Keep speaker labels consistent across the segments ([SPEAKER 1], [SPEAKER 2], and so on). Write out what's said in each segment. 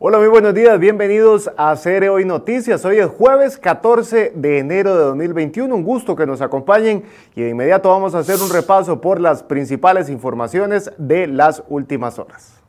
[SPEAKER 1] Hola, muy buenos días, bienvenidos a Cere Hoy Noticias. Hoy es jueves 14 de enero de 2021, un gusto que nos acompañen y de inmediato vamos a hacer un repaso por las principales informaciones de las últimas horas.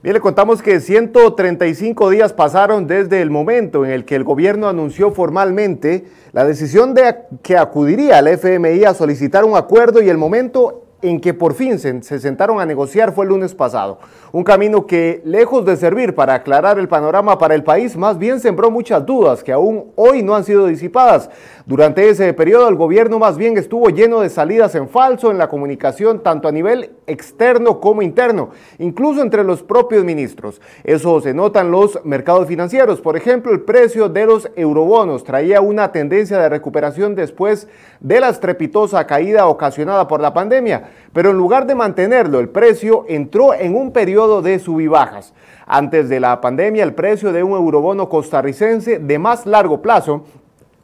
[SPEAKER 1] Bien, le contamos que 135 días pasaron desde el momento en el que el gobierno anunció formalmente la decisión de que acudiría al FMI a solicitar un acuerdo y el momento en que por fin se, se, sentaron a negociar fue el lunes pasado. Un camino que, lejos de servir para aclarar el panorama para el país, más bien sembró muchas dudas que aún hoy no han sido disipadas. Durante ese periodo el gobierno más bien estuvo lleno de salidas en falso en la comunicación, tanto a nivel externo como interno, incluso entre los propios ministros. Eso se nota en los mercados financieros. Por ejemplo, el precio de los eurobonos traía una tendencia de recuperación después de la estrepitosa caída ocasionada por la pandemia pero en lugar de mantenerlo, el precio entró en un periodo de subibajas. Antes de la pandemia, el precio de un eurobono costarricense de más largo plazo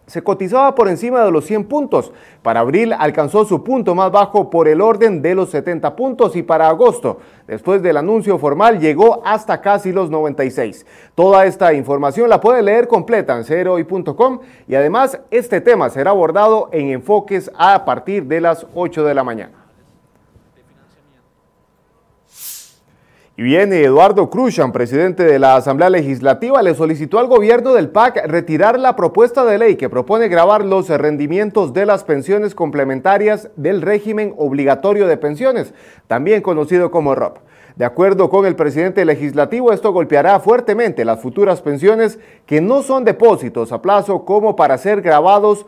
[SPEAKER 1] se cotizaba por encima de los 100 puntos. Para abril alcanzó su punto más bajo por el orden de los 70 puntos y para agosto, después del anuncio formal, llegó hasta casi los 96. Toda esta información la puede leer completa en ceroy.com y además este tema será abordado en enfoques a partir de las 8 de la mañana. Y viene Eduardo Cruzan, presidente de la Asamblea Legislativa, le solicitó al gobierno del PAC retirar la propuesta de ley que propone grabar los rendimientos de las pensiones complementarias del régimen obligatorio de pensiones, también conocido como ROP. De acuerdo con el presidente legislativo, esto golpeará fuertemente las futuras pensiones que no son depósitos a plazo como para ser grabados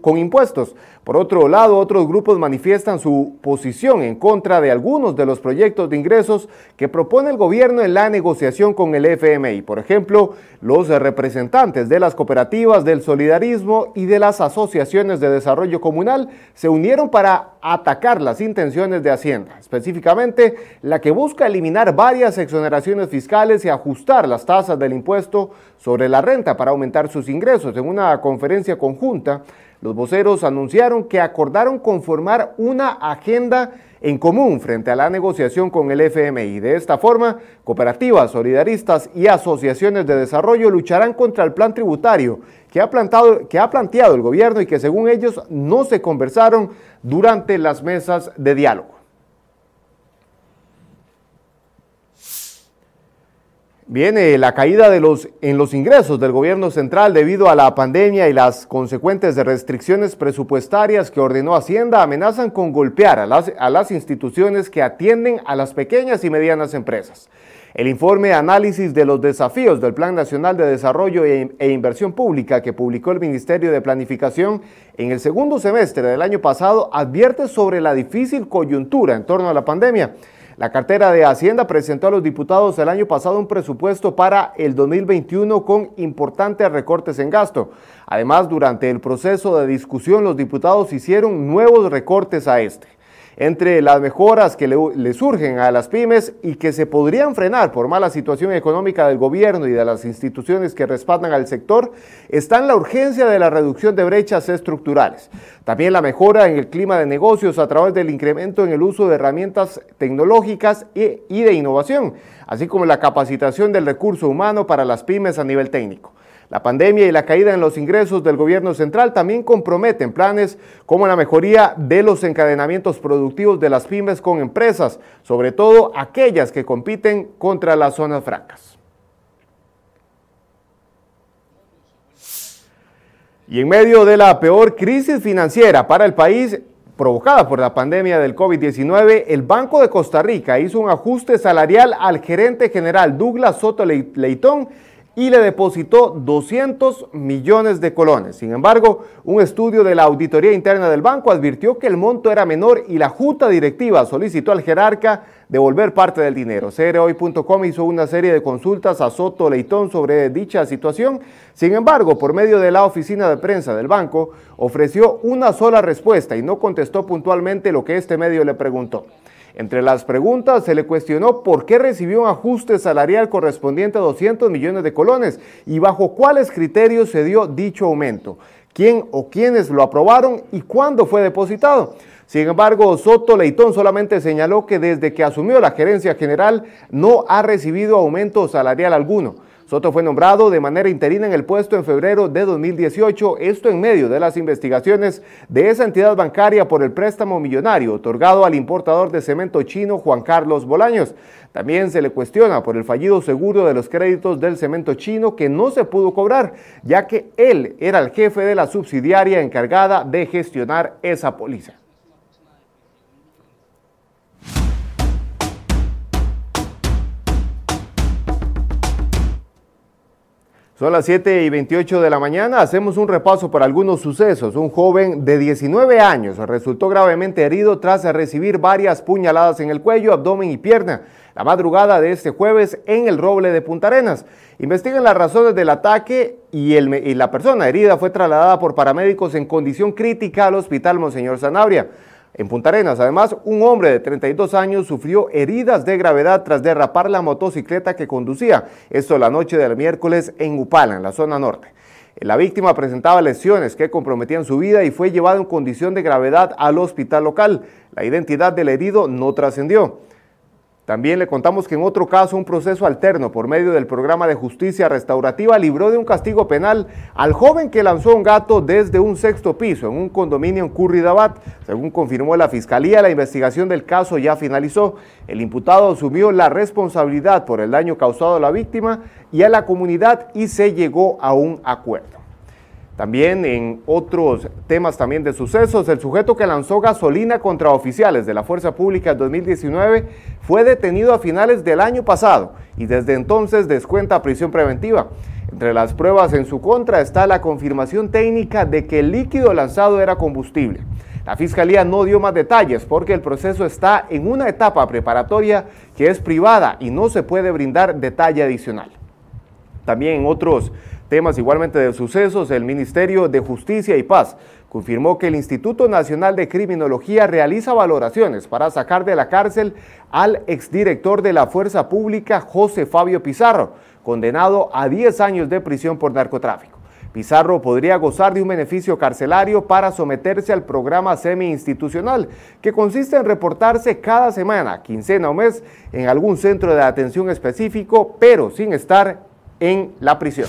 [SPEAKER 1] con impuestos. Por otro lado, otros grupos manifiestan su posición en contra de algunos de los proyectos de ingresos que propone el gobierno en la negociación con el FMI. Por ejemplo, los representantes de las cooperativas, del solidarismo y de las asociaciones de desarrollo comunal se unieron para atacar las intenciones de Hacienda, específicamente la que busca eliminar varias exoneraciones fiscales y ajustar las tasas del impuesto sobre la renta para aumentar sus ingresos. En una conferencia conjunta, los voceros anunciaron que acordaron conformar una agenda en común frente a la negociación con el FMI. De esta forma, cooperativas, solidaristas y asociaciones de desarrollo lucharán contra el plan tributario que ha, que ha planteado el gobierno y que según ellos no se conversaron durante las mesas de diálogo. Viene la caída de los, en los ingresos del gobierno central debido a la pandemia y las consecuentes restricciones presupuestarias que ordenó Hacienda amenazan con golpear a las, a las instituciones que atienden a las pequeñas y medianas empresas. El informe análisis de los desafíos del Plan Nacional de Desarrollo e, e Inversión Pública que publicó el Ministerio de Planificación en el segundo semestre del año pasado advierte sobre la difícil coyuntura en torno a la pandemia la cartera de Hacienda presentó a los diputados el año pasado un presupuesto para el 2021 con importantes recortes en gasto. Además, durante el proceso de discusión, los diputados hicieron nuevos recortes a este entre las mejoras que le, surgen a las pymes y que se podrían frenar por mala situación económica del gobierno y de las instituciones que respaldan al sector, están la urgencia de la reducción de brechas estructurales. También la mejora en el clima de negocios a través del incremento en el uso de herramientas tecnológicas y de innovación, así como la capacitación del recurso humano para las pymes a nivel técnico. La pandemia y la caída en los ingresos del gobierno central también comprometen planes como la mejoría de los encadenamientos productivos de las pymes con empresas, sobre todo aquellas que compiten contra las zonas francas. Y en medio de la peor crisis financiera para el país, provocada por la pandemia del COVID-19, el Banco de Costa Rica hizo un ajuste salarial al gerente general Douglas Soto Leitón y le depositó 200 millones de colones. Sin embargo, un estudio de la Auditoría Interna del banco advirtió que el monto era menor y la junta directiva solicitó al jerarca devolver parte del dinero. CROI.com hizo una serie de consultas a Soto Leitón sobre dicha situación. Sin embargo, por medio de la oficina de prensa del banco, ofreció una sola respuesta y no contestó puntualmente lo que este medio le preguntó. Entre las preguntas se le cuestionó por qué recibió un ajuste salarial correspondiente a 200 millones de colones y bajo cuáles criterios se dio dicho aumento, quién o quiénes lo aprobaron y cuándo fue depositado. Sin embargo, Soto Leitón solamente señaló que desde que asumió la gerencia general no ha recibido aumento salarial alguno. Soto fue nombrado de manera interina en el puesto en febrero de 2018, esto en medio de las investigaciones de esa entidad bancaria por el préstamo millonario otorgado al importador de cemento chino Juan Carlos Bolaños. También se le cuestiona por el fallido seguro de los créditos del cemento chino que no se pudo cobrar, ya que él era el jefe de la subsidiaria encargada de gestionar esa póliza. Son las 7 y 28 de la mañana. Hacemos un repaso por algunos sucesos. Un joven de 19 años resultó gravemente herido tras recibir varias puñaladas en el cuello, abdomen y pierna la madrugada de este jueves en el Roble de Punta Arenas. Investigan las razones del ataque y, y la persona herida fue trasladada por paramédicos en condición crítica al Hospital Monseñor Sanabria. En Punta Arenas, además, un hombre de 32 años sufrió heridas de gravedad tras derrapar la motocicleta que conducía, esto la noche del miércoles en Upala, en la zona norte. La víctima presentaba lesiones que comprometían su vida y fue llevado en condición de gravedad al hospital local. La identidad del herido no trascendió. También le contamos que en otro caso un proceso alterno por medio del programa de justicia restaurativa libró de un castigo penal al joven que lanzó un gato desde un sexto piso en un condominio en Curridabat. Según confirmó la fiscalía, la investigación del caso ya finalizó. El imputado asumió la responsabilidad por el daño causado a la víctima y a la comunidad y se llegó a un acuerdo. También en otros temas también de sucesos, el sujeto que lanzó gasolina contra oficiales de la Fuerza Pública en 2019 fue detenido a finales del año pasado y desde entonces descuenta prisión preventiva. Entre las pruebas en su contra está la confirmación técnica de que el líquido lanzado era combustible. La Fiscalía no dio más detalles porque el proceso está en una etapa preparatoria que es privada y no se puede brindar detalle adicional. También en otros temas igualmente de sucesos, el Ministerio de Justicia y Paz confirmó que el Instituto Nacional de Criminología realiza valoraciones para sacar de la cárcel al exdirector de la Fuerza Pública, José Fabio Pizarro, condenado a 10 años de prisión por narcotráfico. Pizarro podría gozar de un beneficio carcelario para someterse al programa semi-institucional, que consiste en reportarse cada semana, quincena o mes, en algún centro de atención específico, pero sin estar en la prisión.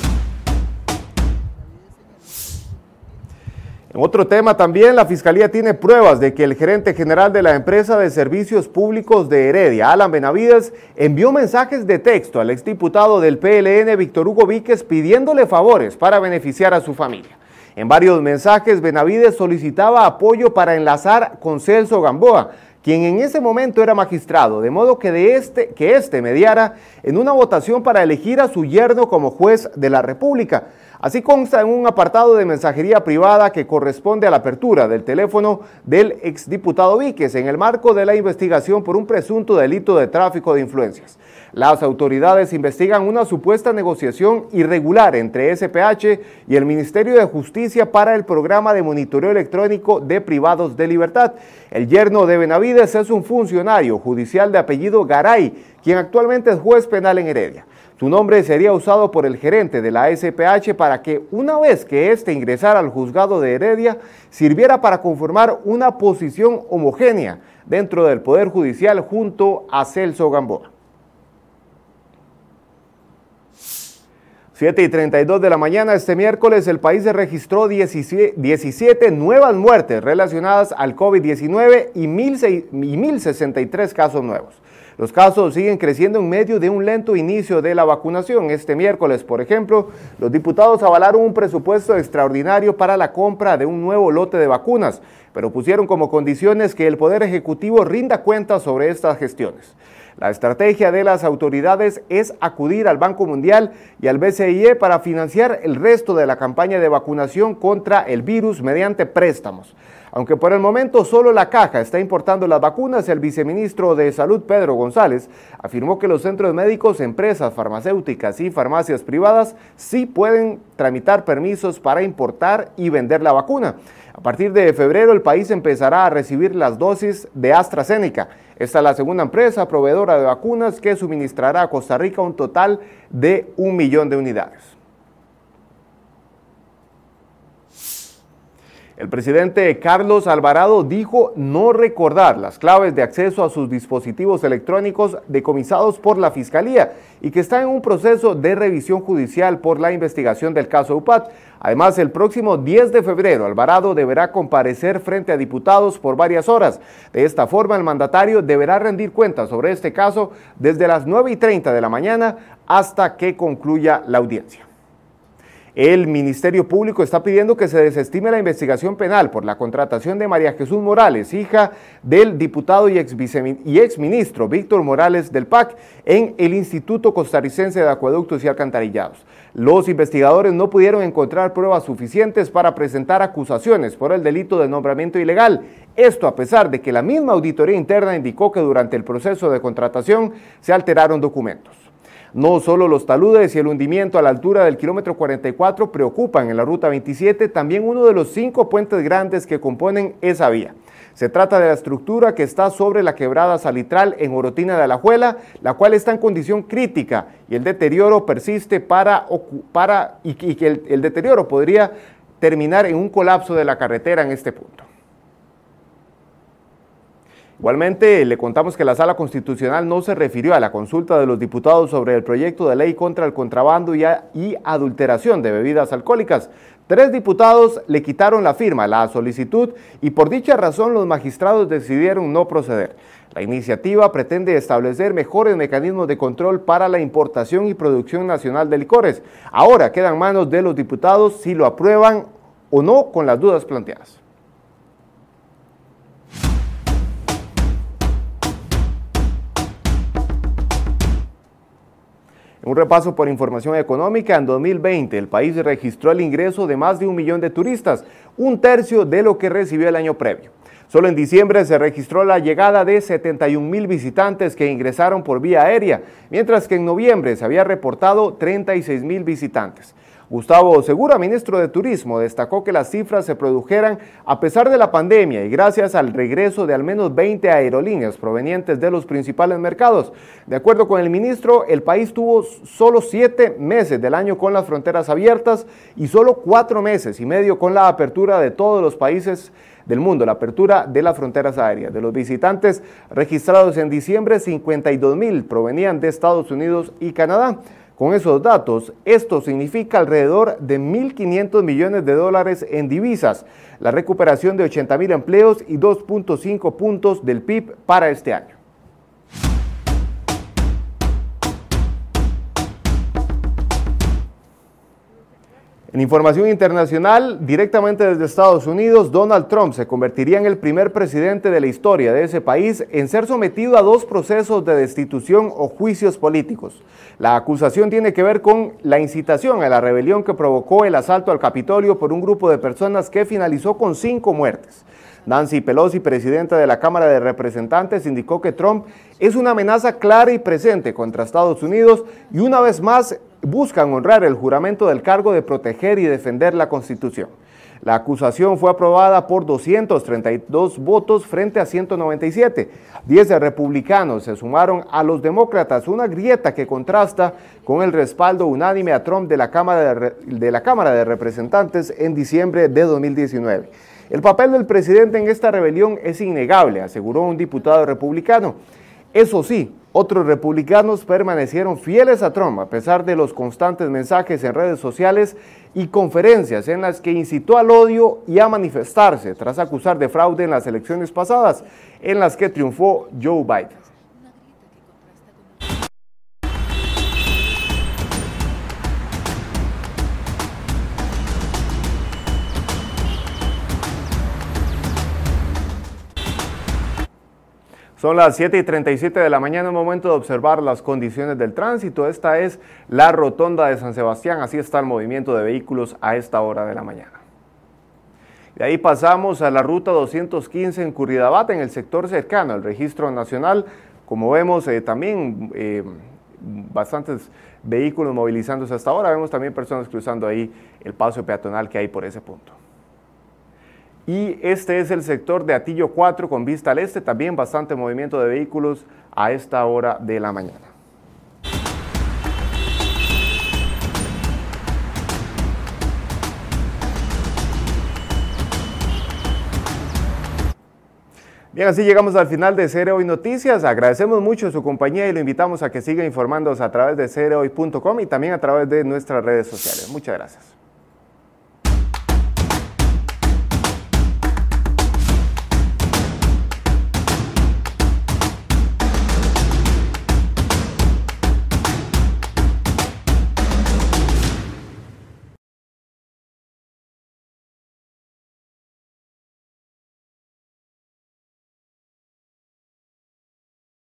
[SPEAKER 1] En otro tema también, la Fiscalía tiene pruebas de que el gerente general de la empresa de servicios públicos de Heredia, Alan Benavides, envió mensajes de texto al exdiputado del PLN, Víctor Hugo Víquez, pidiéndole favores para beneficiar a su familia. En varios mensajes, Benavides solicitaba apoyo para enlazar con Celso Gamboa, quien en ese momento era magistrado, de modo que, de este, que este mediara en una votación para elegir a su yerno como juez de la República. Así consta en un apartado de mensajería privada que corresponde a la apertura del teléfono del exdiputado Víquez en el marco de la investigación por un presunto delito de tráfico de influencias. Las autoridades investigan una supuesta negociación irregular entre SPH y el Ministerio de Justicia para el programa de monitoreo electrónico de privados de libertad. El yerno de Benavides es un funcionario judicial de apellido Garay, quien actualmente es juez penal en Heredia. Su nombre sería usado por el gerente de la SPH para que una vez que éste ingresara al juzgado de Heredia, sirviera para conformar una posición homogénea dentro del Poder Judicial junto a Celso Gamboa. 7 y 32 de la mañana este miércoles el país registró 17 nuevas muertes relacionadas al COVID-19 y 1.063 casos nuevos. Los casos siguen creciendo en medio de un lento inicio de la vacunación. Este miércoles, por ejemplo, los diputados avalaron un presupuesto extraordinario para la compra de un nuevo lote de vacunas, pero pusieron como condiciones que el Poder Ejecutivo rinda cuentas sobre estas gestiones. La estrategia de las autoridades es acudir al Banco Mundial y al BCIE para financiar el resto de la campaña de vacunación contra el virus mediante préstamos. Aunque por el momento solo la caja está importando las vacunas, el viceministro de Salud, Pedro González, afirmó que los centros médicos, empresas farmacéuticas y farmacias privadas sí pueden tramitar permisos para importar y vender la vacuna. A partir de febrero el país empezará a recibir las dosis de AstraZeneca. Esta es la segunda empresa proveedora de vacunas que suministrará a Costa Rica un total de un millón de unidades. El presidente Carlos Alvarado dijo no recordar las claves de acceso a sus dispositivos electrónicos decomisados por la Fiscalía y que está en un proceso de revisión judicial por la investigación del caso UPAT. Además, el próximo 10 de febrero, Alvarado deberá comparecer frente a diputados por varias horas. De esta forma, el mandatario deberá rendir cuentas sobre este caso desde las 9 y 30 de la mañana hasta que concluya la audiencia. El Ministerio Público está pidiendo que se desestime la investigación penal por la contratación de María Jesús Morales, hija del diputado y exministro Víctor Morales del PAC, en el Instituto Costarricense de Acueductos y Alcantarillados. Los investigadores no pudieron encontrar pruebas suficientes para presentar acusaciones por el delito de nombramiento ilegal. Esto a pesar de que la misma auditoría interna indicó que durante el proceso de contratación se alteraron documentos. No solo los taludes y el hundimiento a la altura del kilómetro 44 preocupan en la ruta 27, también uno de los cinco puentes grandes que componen esa vía. Se trata de la estructura que está sobre la quebrada salitral en Orotina de Alajuela, la cual está en condición crítica y el deterioro persiste para, para y, que el, el deterioro podría terminar en un colapso de la carretera en este punto. Igualmente, le contamos que la Sala Constitucional no se refirió a la consulta de los diputados sobre el proyecto de ley contra el contrabando y, adulteración de bebidas alcohólicas. Tres diputados le quitaron la firma la solicitud y por dicha razón los magistrados decidieron no proceder. La iniciativa pretende establecer mejores mecanismos de control para la importación y producción nacional de licores. Ahora quedan manos de los diputados si lo aprueban o no con las dudas planteadas. Un repaso por información económica, en 2020 el país registró el ingreso de más de un millón de turistas, un tercio de lo que recibió el año previo. Solo en diciembre se registró la llegada de 71 mil visitantes que ingresaron por vía aérea, mientras que en noviembre se había reportado 36 mil visitantes. Gustavo Segura, ministro de Turismo, destacó que las cifras se produjeran a pesar de la pandemia y gracias al regreso de al menos 20 aerolíneas provenientes de los principales mercados. De acuerdo con el ministro, el país tuvo solo siete meses del año con las fronteras abiertas y solo cuatro meses y medio con la apertura de todos los países del mundo, la apertura de las fronteras aéreas. De los visitantes registrados en diciembre, 52 mil provenían de Estados Unidos y Canadá. Con esos datos, esto significa alrededor de 1.500 millones de dólares en divisas, la recuperación de 80 mil empleos y 2.5 puntos del PIB para este año. En información internacional, directamente desde Estados Unidos, Donald Trump se convertiría en el primer presidente de la historia de ese país en ser sometido a dos procesos de destitución o juicios políticos. La acusación tiene que ver con la incitación a la rebelión que provocó el asalto al Capitolio por un grupo de personas que finalizó con cinco muertes. Nancy Pelosi, presidenta de la Cámara de Representantes, indicó que Trump es una amenaza clara y presente contra Estados Unidos y una vez más buscan honrar el juramento del cargo de proteger y defender la Constitución. La acusación fue aprobada por 232 votos frente a 197. Diez republicanos se sumaron a los demócratas, una grieta que contrasta con el respaldo unánime a Trump de la Cámara de, de la Cámara de Representantes en diciembre de 2019. El papel del presidente en esta rebelión es innegable, aseguró un diputado republicano. Eso sí, otros republicanos permanecieron fieles a Trump a pesar de los constantes mensajes en redes sociales y conferencias en las que incitó al odio y a manifestarse tras acusar de fraude en las elecciones pasadas en las que triunfó Joe Biden. Son las 7 y 37 de la mañana, momento de observar las condiciones del tránsito. Esta es la rotonda de San Sebastián, así está el movimiento de vehículos a esta hora de la mañana. De ahí pasamos a la ruta 215 en Curridabat, en el sector cercano al registro nacional. Como vemos, eh, también eh, bastantes vehículos movilizándose hasta ahora. Vemos también personas cruzando ahí el paso peatonal que hay por ese punto. Y este es el sector de Atillo 4 con vista al este, también bastante movimiento de vehículos a esta hora de la mañana. Bien, así llegamos al final de Cere Hoy Noticias. Agradecemos mucho su compañía y lo invitamos a que siga informándose a través de cerehoy.com y también a través de nuestras redes sociales. Muchas gracias.